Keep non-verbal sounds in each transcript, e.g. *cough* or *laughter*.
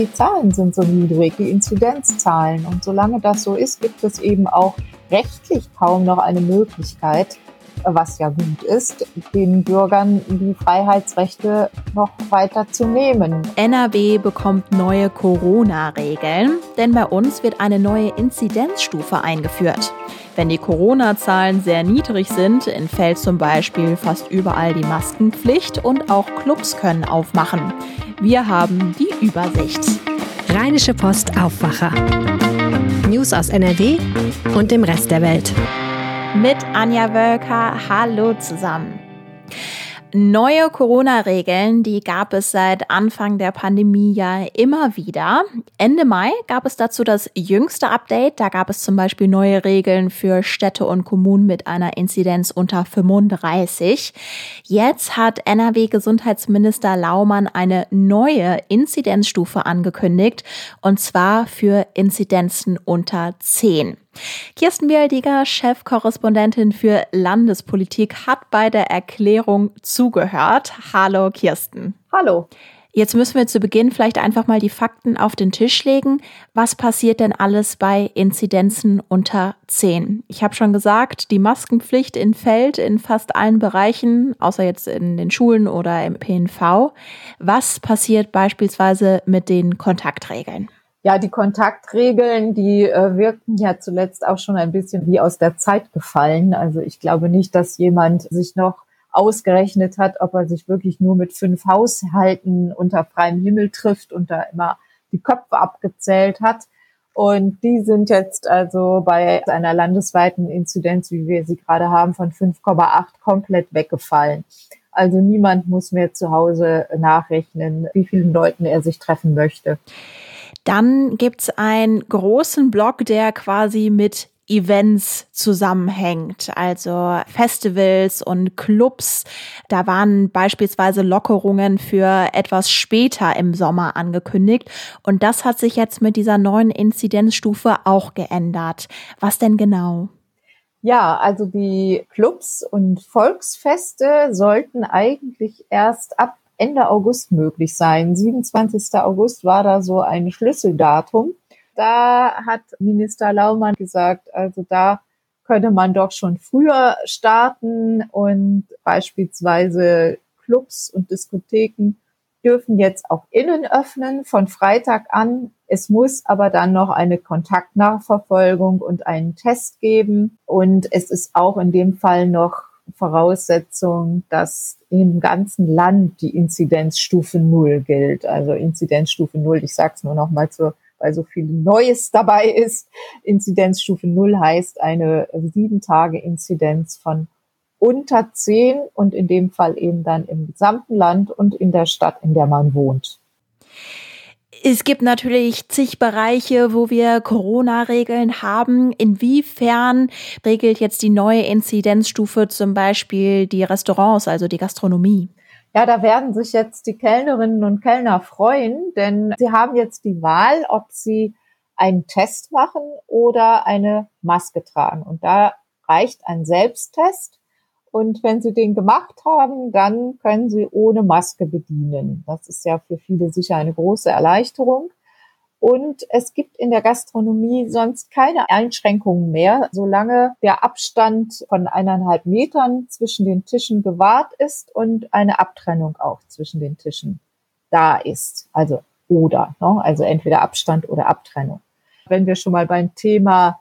die Zahlen sind so niedrig, die Inzidenzzahlen. Und solange das so ist, gibt es eben auch rechtlich kaum noch eine Möglichkeit, was ja gut ist, den Bürgern die Freiheitsrechte noch weiter zu nehmen. NRW bekommt neue Corona-Regeln, denn bei uns wird eine neue Inzidenzstufe eingeführt. Wenn die Corona-Zahlen sehr niedrig sind, entfällt zum Beispiel fast überall die Maskenpflicht und auch Clubs können aufmachen. Wir haben die Übersicht. Rheinische Post Aufwacher. News aus NRW und dem Rest der Welt. Mit Anja Wölker. Hallo zusammen. Neue Corona-Regeln, die gab es seit Anfang der Pandemie ja immer wieder. Ende Mai gab es dazu das jüngste Update. Da gab es zum Beispiel neue Regeln für Städte und Kommunen mit einer Inzidenz unter 35. Jetzt hat NRW-Gesundheitsminister Laumann eine neue Inzidenzstufe angekündigt, und zwar für Inzidenzen unter 10. Kirsten Bialdiger, Chefkorrespondentin für Landespolitik, hat bei der Erklärung zugehört. Hallo Kirsten. Hallo. Jetzt müssen wir zu Beginn vielleicht einfach mal die Fakten auf den Tisch legen. Was passiert denn alles bei Inzidenzen unter 10? Ich habe schon gesagt, die Maskenpflicht entfällt in fast allen Bereichen, außer jetzt in den Schulen oder im PNV. Was passiert beispielsweise mit den Kontaktregeln? Ja, die Kontaktregeln, die äh, wirkten ja zuletzt auch schon ein bisschen wie aus der Zeit gefallen. Also ich glaube nicht, dass jemand sich noch ausgerechnet hat, ob er sich wirklich nur mit fünf Haushalten unter freiem Himmel trifft und da immer die Köpfe abgezählt hat. Und die sind jetzt also bei einer landesweiten Inzidenz, wie wir sie gerade haben, von 5,8 komplett weggefallen. Also niemand muss mehr zu Hause nachrechnen, wie vielen Leuten er sich treffen möchte. Dann gibt's einen großen Block, der quasi mit Events zusammenhängt, also Festivals und Clubs. Da waren beispielsweise Lockerungen für etwas später im Sommer angekündigt und das hat sich jetzt mit dieser neuen Inzidenzstufe auch geändert. Was denn genau? Ja, also die Clubs und Volksfeste sollten eigentlich erst ab Ende August möglich sein. 27. August war da so ein Schlüsseldatum. Da hat Minister Laumann gesagt, also da könnte man doch schon früher starten und beispielsweise Clubs und Diskotheken dürfen jetzt auch innen öffnen von Freitag an. Es muss aber dann noch eine Kontaktnachverfolgung und einen Test geben. Und es ist auch in dem Fall noch Voraussetzung, dass im ganzen Land die Inzidenzstufe Null gilt. Also Inzidenzstufe Null, ich sage es nur noch mal zur weil so viel Neues dabei ist. Inzidenzstufe Null heißt eine sieben Tage Inzidenz von unter zehn und in dem Fall eben dann im gesamten Land und in der Stadt, in der man wohnt. Es gibt natürlich zig Bereiche, wo wir Corona-Regeln haben. Inwiefern regelt jetzt die neue Inzidenzstufe zum Beispiel die Restaurants, also die Gastronomie? Ja, da werden sich jetzt die Kellnerinnen und Kellner freuen, denn sie haben jetzt die Wahl, ob sie einen Test machen oder eine Maske tragen. Und da reicht ein Selbsttest. Und wenn Sie den gemacht haben, dann können Sie ohne Maske bedienen. Das ist ja für viele sicher eine große Erleichterung. Und es gibt in der Gastronomie sonst keine Einschränkungen mehr, solange der Abstand von eineinhalb Metern zwischen den Tischen gewahrt ist und eine Abtrennung auch zwischen den Tischen da ist. Also oder, ne? also entweder Abstand oder Abtrennung. Wenn wir schon mal beim Thema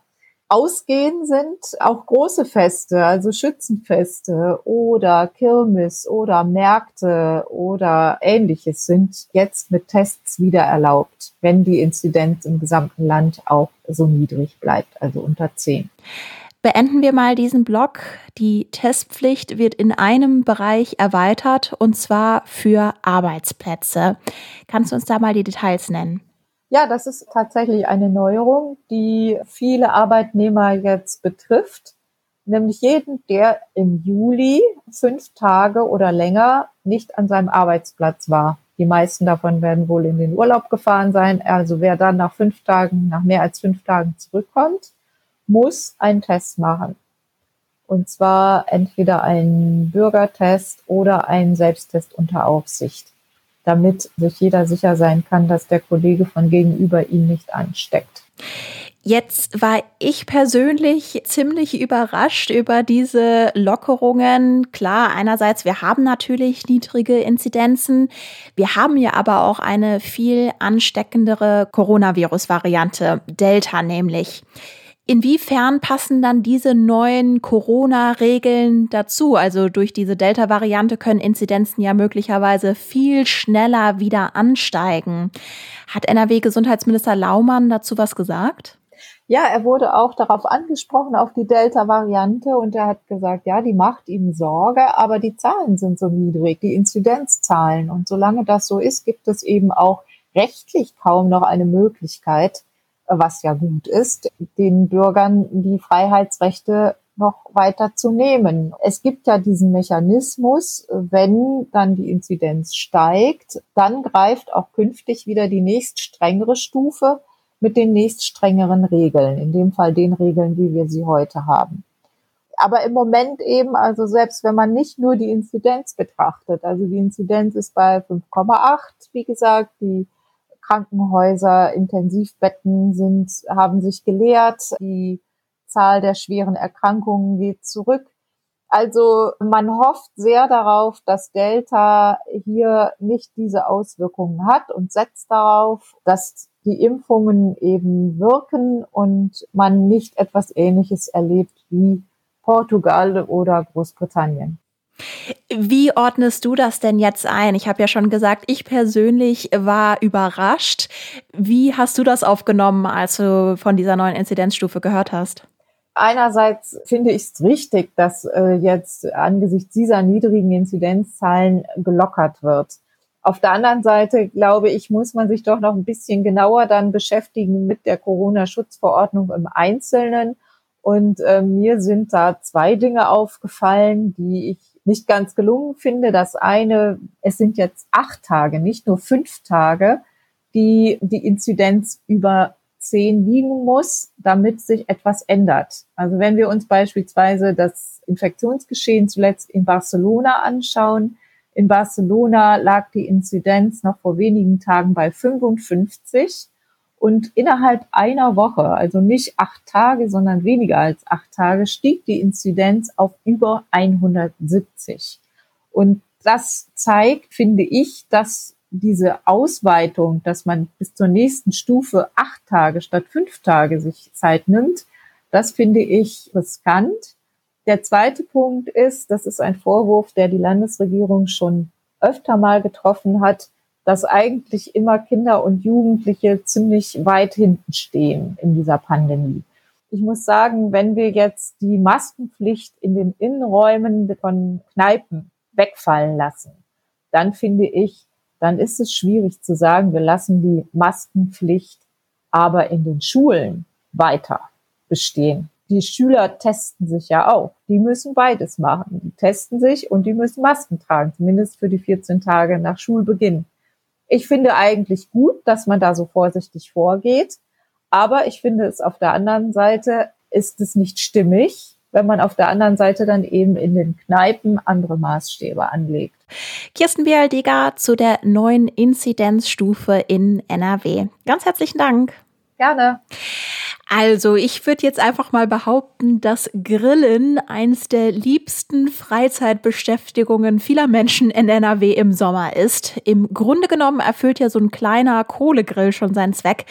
Ausgehen sind auch große Feste, also Schützenfeste oder Kirmes oder Märkte oder ähnliches sind jetzt mit Tests wieder erlaubt, wenn die Inzidenz im gesamten Land auch so niedrig bleibt, also unter 10. Beenden wir mal diesen Block. Die Testpflicht wird in einem Bereich erweitert und zwar für Arbeitsplätze. Kannst du uns da mal die Details nennen? Ja, das ist tatsächlich eine Neuerung, die viele Arbeitnehmer jetzt betrifft. Nämlich jeden, der im Juli fünf Tage oder länger nicht an seinem Arbeitsplatz war. Die meisten davon werden wohl in den Urlaub gefahren sein. Also wer dann nach fünf Tagen, nach mehr als fünf Tagen zurückkommt, muss einen Test machen. Und zwar entweder einen Bürgertest oder einen Selbsttest unter Aufsicht. Damit sich jeder sicher sein kann, dass der Kollege von gegenüber ihn nicht ansteckt. Jetzt war ich persönlich ziemlich überrascht über diese Lockerungen. Klar, einerseits, wir haben natürlich niedrige Inzidenzen. Wir haben ja aber auch eine viel ansteckendere Coronavirus-Variante, Delta nämlich. Inwiefern passen dann diese neuen Corona-Regeln dazu? Also durch diese Delta-Variante können Inzidenzen ja möglicherweise viel schneller wieder ansteigen. Hat NRW-Gesundheitsminister Laumann dazu was gesagt? Ja, er wurde auch darauf angesprochen, auf die Delta-Variante, und er hat gesagt, ja, die macht ihm Sorge, aber die Zahlen sind so niedrig, die Inzidenzzahlen. Und solange das so ist, gibt es eben auch rechtlich kaum noch eine Möglichkeit, was ja gut ist, den Bürgern die Freiheitsrechte noch weiter zu nehmen. Es gibt ja diesen Mechanismus, wenn dann die Inzidenz steigt, dann greift auch künftig wieder die nächst strengere Stufe mit den nächst strengeren Regeln, in dem Fall den Regeln, wie wir sie heute haben. Aber im Moment eben, also selbst wenn man nicht nur die Inzidenz betrachtet, also die Inzidenz ist bei 5,8, wie gesagt, die Krankenhäuser, Intensivbetten sind, haben sich geleert, die Zahl der schweren Erkrankungen geht zurück. Also man hofft sehr darauf, dass Delta hier nicht diese Auswirkungen hat und setzt darauf, dass die Impfungen eben wirken und man nicht etwas Ähnliches erlebt wie Portugal oder Großbritannien. Wie ordnest du das denn jetzt ein? Ich habe ja schon gesagt, ich persönlich war überrascht. Wie hast du das aufgenommen, als du von dieser neuen Inzidenzstufe gehört hast? Einerseits finde ich es richtig, dass äh, jetzt angesichts dieser niedrigen Inzidenzzahlen gelockert wird. Auf der anderen Seite, glaube ich, muss man sich doch noch ein bisschen genauer dann beschäftigen mit der Corona-Schutzverordnung im Einzelnen. Und äh, mir sind da zwei Dinge aufgefallen, die ich nicht ganz gelungen finde. Das eine, es sind jetzt acht Tage, nicht nur fünf Tage, die die Inzidenz über zehn liegen muss, damit sich etwas ändert. Also wenn wir uns beispielsweise das Infektionsgeschehen zuletzt in Barcelona anschauen, in Barcelona lag die Inzidenz noch vor wenigen Tagen bei 55 und innerhalb einer Woche, also nicht acht Tage, sondern weniger als acht Tage, stieg die Inzidenz auf über 170. Und das zeigt, finde ich, dass diese Ausweitung, dass man bis zur nächsten Stufe acht Tage statt fünf Tage sich Zeit nimmt, das finde ich riskant. Der zweite Punkt ist, das ist ein Vorwurf, der die Landesregierung schon öfter mal getroffen hat, dass eigentlich immer Kinder und Jugendliche ziemlich weit hinten stehen in dieser Pandemie. Ich muss sagen, wenn wir jetzt die Maskenpflicht in den Innenräumen von Kneipen wegfallen lassen, dann finde ich, dann ist es schwierig zu sagen, wir lassen die Maskenpflicht aber in den Schulen weiter bestehen die Schüler testen sich ja auch. Die müssen beides machen. Die testen sich und die müssen Masken tragen, zumindest für die 14 Tage nach Schulbeginn. Ich finde eigentlich gut, dass man da so vorsichtig vorgeht. Aber ich finde es auf der anderen Seite ist es nicht stimmig, wenn man auf der anderen Seite dann eben in den Kneipen andere Maßstäbe anlegt. Kirsten Bialdiger zu der neuen Inzidenzstufe in NRW. Ganz herzlichen Dank. Gerne. Also, ich würde jetzt einfach mal behaupten, dass Grillen eins der liebsten Freizeitbeschäftigungen vieler Menschen in NRW im Sommer ist. Im Grunde genommen erfüllt ja so ein kleiner Kohlegrill schon seinen Zweck.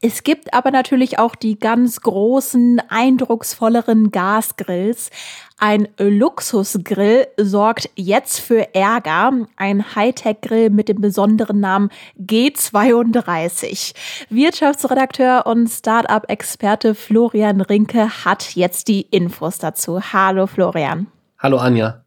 Es gibt aber natürlich auch die ganz großen, eindrucksvolleren Gasgrills. Ein Luxusgrill sorgt jetzt für Ärger. Ein Hightech-Grill mit dem besonderen Namen G32. Wirtschaftsredakteur und Startup-Experte Florian Rinke hat jetzt die Infos dazu. Hallo Florian. Hallo Anja.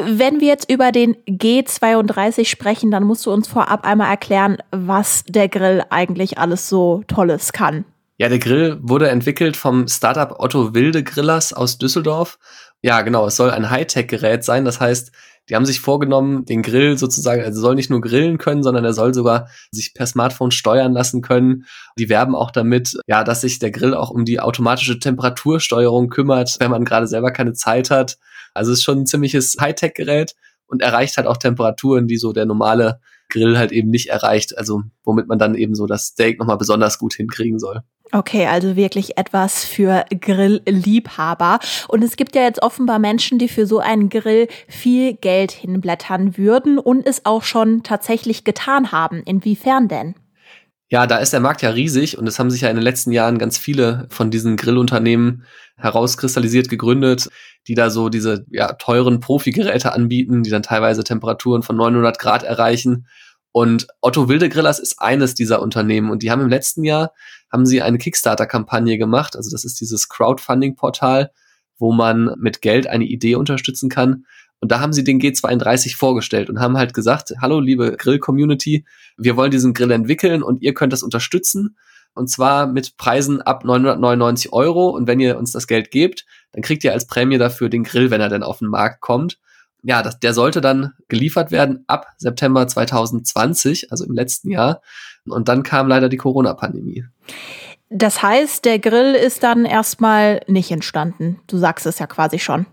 Wenn wir jetzt über den G32 sprechen, dann musst du uns vorab einmal erklären, was der Grill eigentlich alles so Tolles kann. Ja, der Grill wurde entwickelt vom Startup Otto Wilde Grillers aus Düsseldorf. Ja, genau, es soll ein Hightech-Gerät sein. Das heißt, die haben sich vorgenommen, den Grill sozusagen, also soll nicht nur grillen können, sondern er soll sogar sich per Smartphone steuern lassen können. Die werben auch damit, ja, dass sich der Grill auch um die automatische Temperatursteuerung kümmert, wenn man gerade selber keine Zeit hat. Also ist schon ein ziemliches Hightech-Gerät und erreicht halt auch Temperaturen, die so der normale Grill halt eben nicht erreicht. Also womit man dann eben so das Steak nochmal besonders gut hinkriegen soll. Okay, also wirklich etwas für Grillliebhaber. Und es gibt ja jetzt offenbar Menschen, die für so einen Grill viel Geld hinblättern würden und es auch schon tatsächlich getan haben. Inwiefern denn? Ja, da ist der Markt ja riesig und es haben sich ja in den letzten Jahren ganz viele von diesen Grillunternehmen herauskristallisiert gegründet, die da so diese ja, teuren Profi-Geräte anbieten, die dann teilweise Temperaturen von 900 Grad erreichen. Und Otto Wilde Grillers ist eines dieser Unternehmen und die haben im letzten Jahr haben sie eine Kickstarter-Kampagne gemacht. Also das ist dieses Crowdfunding-Portal, wo man mit Geld eine Idee unterstützen kann. Und da haben sie den G32 vorgestellt und haben halt gesagt, hallo liebe Grill-Community, wir wollen diesen Grill entwickeln und ihr könnt das unterstützen. Und zwar mit Preisen ab 999 Euro. Und wenn ihr uns das Geld gebt, dann kriegt ihr als Prämie dafür den Grill, wenn er denn auf den Markt kommt. Ja, das, der sollte dann geliefert werden ab September 2020, also im letzten Jahr. Und dann kam leider die Corona-Pandemie. Das heißt, der Grill ist dann erstmal nicht entstanden. Du sagst es ja quasi schon.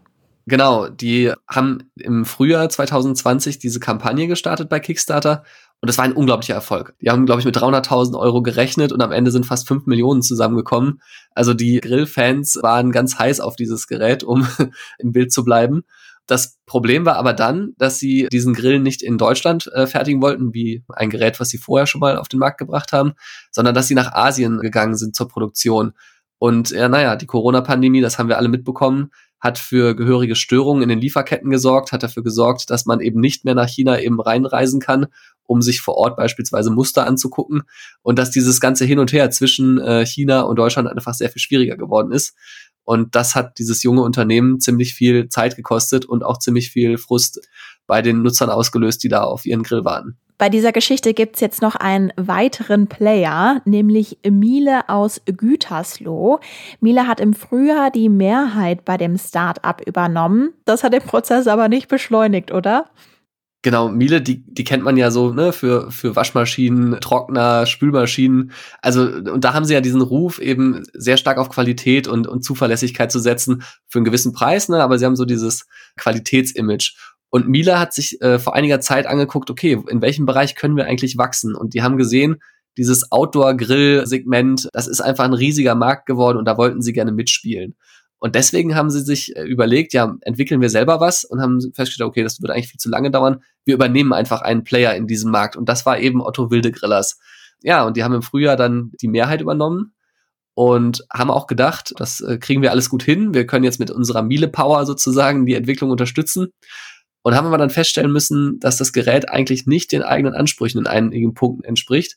Genau, die haben im Frühjahr 2020 diese Kampagne gestartet bei Kickstarter und das war ein unglaublicher Erfolg. Die haben, glaube ich, mit 300.000 Euro gerechnet und am Ende sind fast 5 Millionen zusammengekommen. Also die Grillfans waren ganz heiß auf dieses Gerät, um *laughs* im Bild zu bleiben. Das Problem war aber dann, dass sie diesen Grill nicht in Deutschland äh, fertigen wollten, wie ein Gerät, was sie vorher schon mal auf den Markt gebracht haben, sondern dass sie nach Asien gegangen sind zur Produktion. Und ja, naja, die Corona-Pandemie, das haben wir alle mitbekommen, hat für gehörige Störungen in den Lieferketten gesorgt, hat dafür gesorgt, dass man eben nicht mehr nach China eben reinreisen kann, um sich vor Ort beispielsweise Muster anzugucken und dass dieses ganze Hin und Her zwischen äh, China und Deutschland einfach sehr viel schwieriger geworden ist. Und das hat dieses junge Unternehmen ziemlich viel Zeit gekostet und auch ziemlich viel Frust bei den Nutzern ausgelöst, die da auf ihren Grill warten. Bei dieser Geschichte gibt's jetzt noch einen weiteren Player, nämlich Miele aus Gütersloh. Miele hat im Frühjahr die Mehrheit bei dem Start-up übernommen. Das hat den Prozess aber nicht beschleunigt, oder? Genau, Miele, die, die kennt man ja so, ne, für, für Waschmaschinen, Trockner, Spülmaschinen. Also, und da haben sie ja diesen Ruf, eben sehr stark auf Qualität und, und Zuverlässigkeit zu setzen für einen gewissen Preis, ne, aber sie haben so dieses Qualitätsimage. Und Miele hat sich äh, vor einiger Zeit angeguckt, okay, in welchem Bereich können wir eigentlich wachsen? Und die haben gesehen, dieses Outdoor-Grill-Segment, das ist einfach ein riesiger Markt geworden und da wollten sie gerne mitspielen. Und deswegen haben sie sich äh, überlegt, ja, entwickeln wir selber was und haben festgestellt, okay, das würde eigentlich viel zu lange dauern. Wir übernehmen einfach einen Player in diesem Markt. Und das war eben Otto Wilde Grillers. Ja, und die haben im Frühjahr dann die Mehrheit übernommen und haben auch gedacht, das äh, kriegen wir alles gut hin. Wir können jetzt mit unserer Miele Power sozusagen die Entwicklung unterstützen. Und haben aber dann feststellen müssen, dass das Gerät eigentlich nicht den eigenen Ansprüchen in einigen Punkten entspricht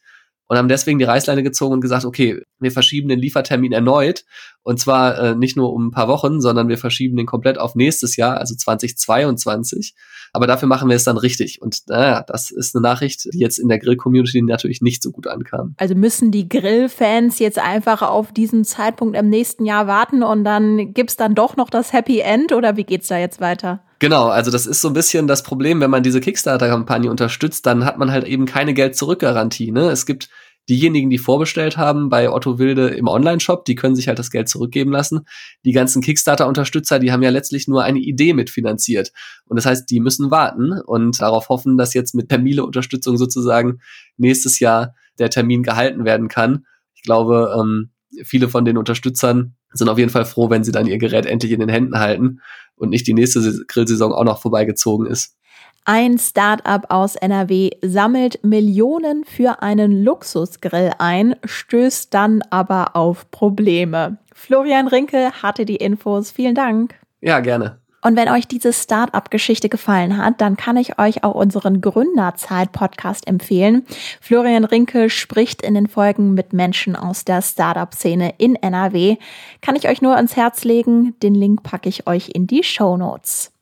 und haben deswegen die Reißleine gezogen und gesagt, okay, wir verschieben den Liefertermin erneut und zwar äh, nicht nur um ein paar Wochen, sondern wir verschieben den komplett auf nächstes Jahr, also 2022. Aber dafür machen wir es dann richtig. Und naja, das ist eine Nachricht, die jetzt in der Grill-Community natürlich nicht so gut ankam. Also müssen die Grill-Fans jetzt einfach auf diesen Zeitpunkt im nächsten Jahr warten und dann gibt's dann doch noch das Happy End oder wie geht's da jetzt weiter? Genau, also das ist so ein bisschen das Problem, wenn man diese Kickstarter-Kampagne unterstützt, dann hat man halt eben keine Geld-Zurück-Garantie. Ne? Es gibt diejenigen, die vorbestellt haben bei Otto Wilde im Online-Shop, die können sich halt das Geld zurückgeben lassen. Die ganzen Kickstarter-Unterstützer, die haben ja letztlich nur eine Idee mitfinanziert. Und das heißt, die müssen warten und darauf hoffen, dass jetzt mit Termile-Unterstützung sozusagen nächstes Jahr der Termin gehalten werden kann. Ich glaube, ähm, viele von den Unterstützern sind auf jeden Fall froh, wenn sie dann ihr Gerät endlich in den Händen halten und nicht die nächste Grillsaison auch noch vorbeigezogen ist. Ein Startup aus NRW sammelt Millionen für einen Luxusgrill ein, stößt dann aber auf Probleme. Florian Rinke hatte die Infos. Vielen Dank. Ja, gerne. Und wenn euch diese Startup-Geschichte gefallen hat, dann kann ich euch auch unseren Gründerzeit-Podcast empfehlen. Florian Rinke spricht in den Folgen mit Menschen aus der Startup-Szene in NRW. Kann ich euch nur ans Herz legen. Den Link packe ich euch in die Show Notes.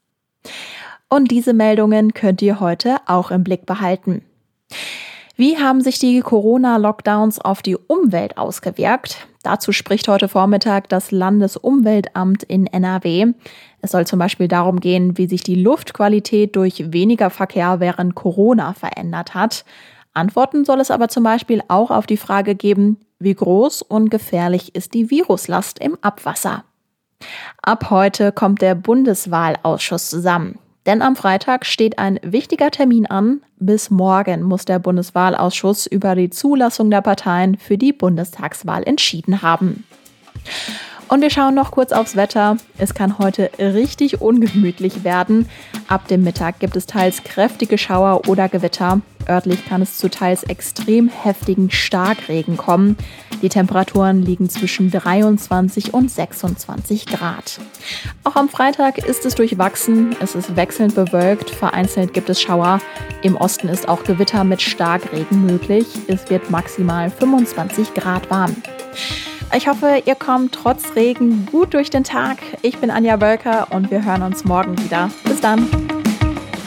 Und diese Meldungen könnt ihr heute auch im Blick behalten. Wie haben sich die Corona-Lockdowns auf die Umwelt ausgewirkt? Dazu spricht heute Vormittag das Landesumweltamt in NRW. Es soll zum Beispiel darum gehen, wie sich die Luftqualität durch weniger Verkehr während Corona verändert hat. Antworten soll es aber zum Beispiel auch auf die Frage geben, wie groß und gefährlich ist die Viruslast im Abwasser. Ab heute kommt der Bundeswahlausschuss zusammen. Denn am Freitag steht ein wichtiger Termin an, Bis morgen muss der Bundeswahlausschuss über die Zulassung der Parteien für die Bundestagswahl entschieden haben. Und wir schauen noch kurz aufs Wetter. Es kann heute richtig ungemütlich werden. Ab dem Mittag gibt es teils kräftige Schauer oder Gewitter. Örtlich kann es zu teils extrem heftigen Starkregen kommen. Die Temperaturen liegen zwischen 23 und 26 Grad. Auch am Freitag ist es durchwachsen. Es ist wechselnd bewölkt. Vereinzelt gibt es Schauer. Im Osten ist auch Gewitter mit Starkregen möglich. Es wird maximal 25 Grad warm. Ich hoffe, ihr kommt trotz Regen gut durch den Tag. Ich bin Anja Wölker und wir hören uns morgen wieder. Bis dann.